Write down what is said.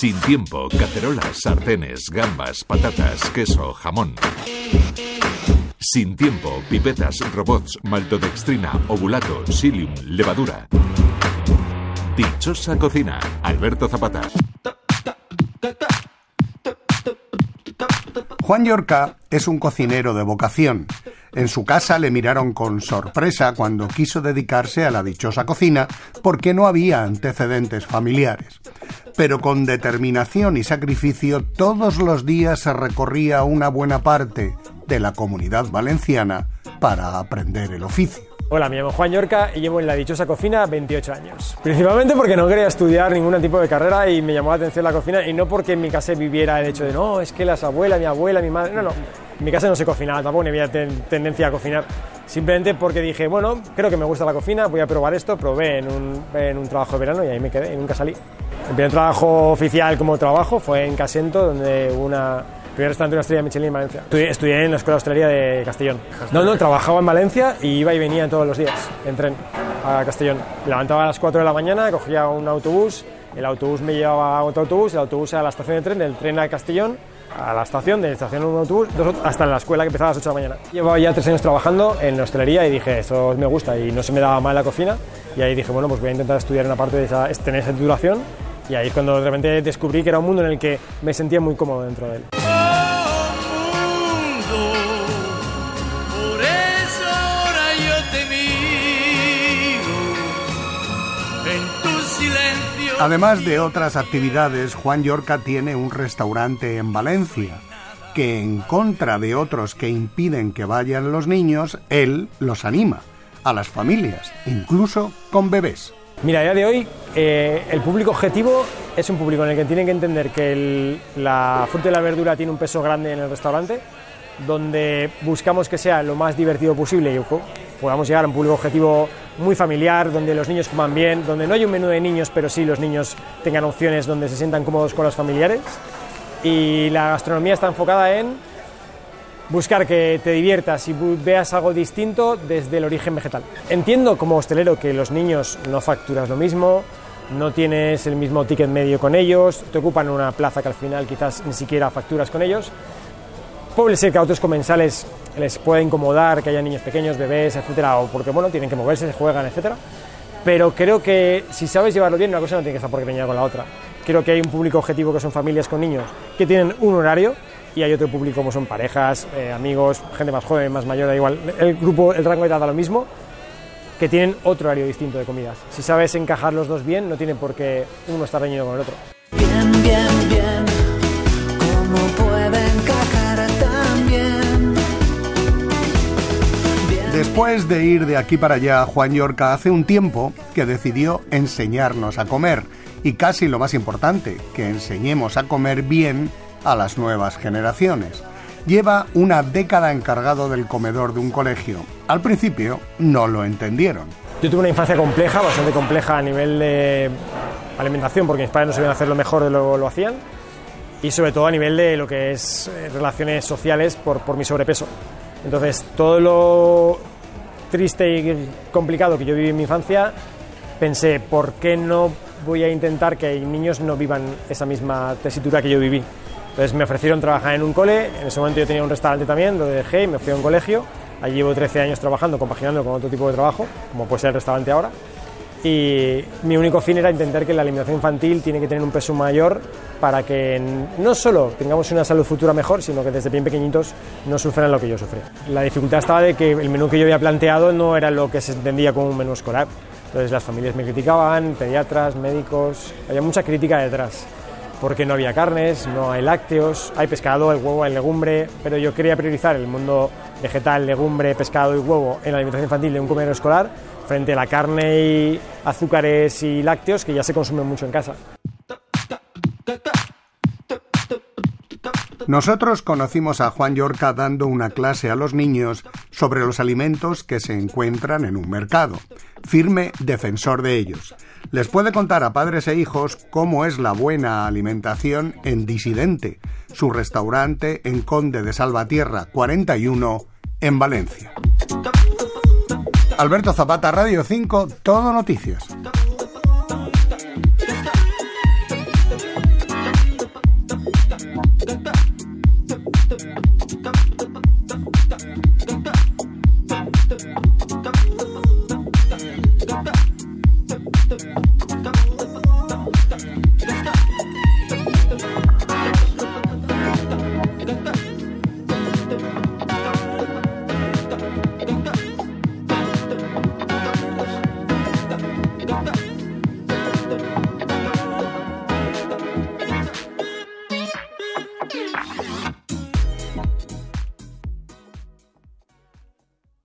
Sin tiempo, cacerolas, sartenes, gambas, patatas, queso, jamón. Sin tiempo, pipetas, robots, maltodextrina, ovulato, psyllium, levadura. Dichosa cocina, Alberto Zapata. Juan Yorca es un cocinero de vocación. En su casa le miraron con sorpresa cuando quiso dedicarse a la dichosa cocina porque no había antecedentes familiares. Pero con determinación y sacrificio todos los días se recorría una buena parte de la comunidad valenciana para aprender el oficio. Hola, me llamo Juan Yorca y llevo en la dichosa cocina 28 años. Principalmente porque no quería estudiar ningún tipo de carrera y me llamó la atención la cocina y no porque en mi casa viviera el hecho de no, es que las abuelas, mi abuela, mi madre, no, no, en mi casa no se cocinaba, tampoco había tendencia a cocinar. Simplemente porque dije, bueno, creo que me gusta la cocina, voy a probar esto, probé en un, en un trabajo de verano y ahí me quedé y nunca salí. El primer trabajo oficial como trabajo fue en Casento, donde una primer restaurante de una estrella Michelin en Valencia. Estudié, en la Escuela de de Castellón. No, no, trabajaba en Valencia y iba y venía todos los días en tren a Castellón. Levantaba a las 4 de la mañana, cogía un autobús, el autobús me llevaba a otro autobús, el autobús a la estación de tren, del tren a Castellón, a la estación, de la estación un autobús, hasta la escuela que empezaba a las 8 de la mañana. Llevaba ya tres años trabajando en la hostelería y dije, esto me gusta y no se me daba mal la cocina. Y ahí dije, bueno, pues voy a intentar estudiar una parte de esa, tener esa titulación. Y ahí es cuando de repente descubrí que era un mundo en el que me sentía muy cómodo dentro de él. Además de otras actividades, Juan Yorca tiene un restaurante en Valencia, que en contra de otros que impiden que vayan los niños, él los anima a las familias, incluso con bebés. Mira, a día de hoy eh, el público objetivo es un público en el que tienen que entender que la fruta y la verdura tiene un peso grande en el restaurante, donde buscamos que sea lo más divertido posible y podamos llegar a un público objetivo muy familiar, donde los niños coman bien, donde no hay un menú de niños, pero sí los niños tengan opciones donde se sientan cómodos con los familiares. Y la gastronomía está enfocada en buscar que te diviertas y veas algo distinto desde el origen vegetal. Entiendo como hostelero que los niños no facturas lo mismo, no tienes el mismo ticket medio con ellos, te ocupan una plaza que al final quizás ni siquiera facturas con ellos. Puede ser que a otros comensales les puede incomodar que haya niños pequeños, bebés, etcétera, o porque bueno, tienen que moverse, se juegan, etcétera. Pero creo que si sabes llevarlo bien, una cosa no tiene que estar por con la otra. Creo que hay un público objetivo que son familias con niños que tienen un horario y hay otro público como son parejas, eh, amigos, gente más joven, más mayor, da igual. El grupo, el rango de edad da lo mismo, que tienen otro horario distinto de comidas. Si sabes encajar los dos bien, no tiene por qué uno estar reñido con el otro. Bien, bien, Después de ir de aquí para allá, Juan Yorca hace un tiempo que decidió enseñarnos a comer. Y casi lo más importante, que enseñemos a comer bien a las nuevas generaciones. Lleva una década encargado del comedor de un colegio. Al principio no lo entendieron. Yo tuve una infancia compleja, bastante compleja a nivel de alimentación, porque mis padres no sabían hacer lo mejor de lo que lo hacían, y sobre todo a nivel de lo que es eh, relaciones sociales por, por mi sobrepeso. Entonces, todo lo triste y complicado que yo viví en mi infancia, pensé, ¿por qué no voy a intentar que niños no vivan esa misma tesitura que yo viví? Entonces me ofrecieron trabajar en un cole, en ese momento yo tenía un restaurante también, lo dejé y me fui a un colegio. Allí llevo 13 años trabajando, compaginando con otro tipo de trabajo, como puede ser el restaurante ahora. Y mi único fin era intentar que la alimentación infantil tiene que tener un peso mayor para que no solo tengamos una salud futura mejor, sino que desde bien pequeñitos no sufran lo que yo sufrí. La dificultad estaba de que el menú que yo había planteado no era lo que se entendía como un menú escolar. Entonces las familias me criticaban, pediatras, médicos, había mucha crítica detrás porque no había carnes, no hay lácteos, hay pescado, hay huevo, hay legumbre, pero yo quería priorizar el mundo vegetal, legumbre, pescado y huevo en la alimentación infantil de un comedor escolar frente a la carne y azúcares y lácteos que ya se consumen mucho en casa. Nosotros conocimos a Juan Yorca dando una clase a los niños sobre los alimentos que se encuentran en un mercado, firme defensor de ellos les puede contar a padres e hijos cómo es la buena alimentación en Disidente, su restaurante en Conde de Salvatierra 41 en Valencia. Alberto Zapata, Radio 5, Todo Noticias.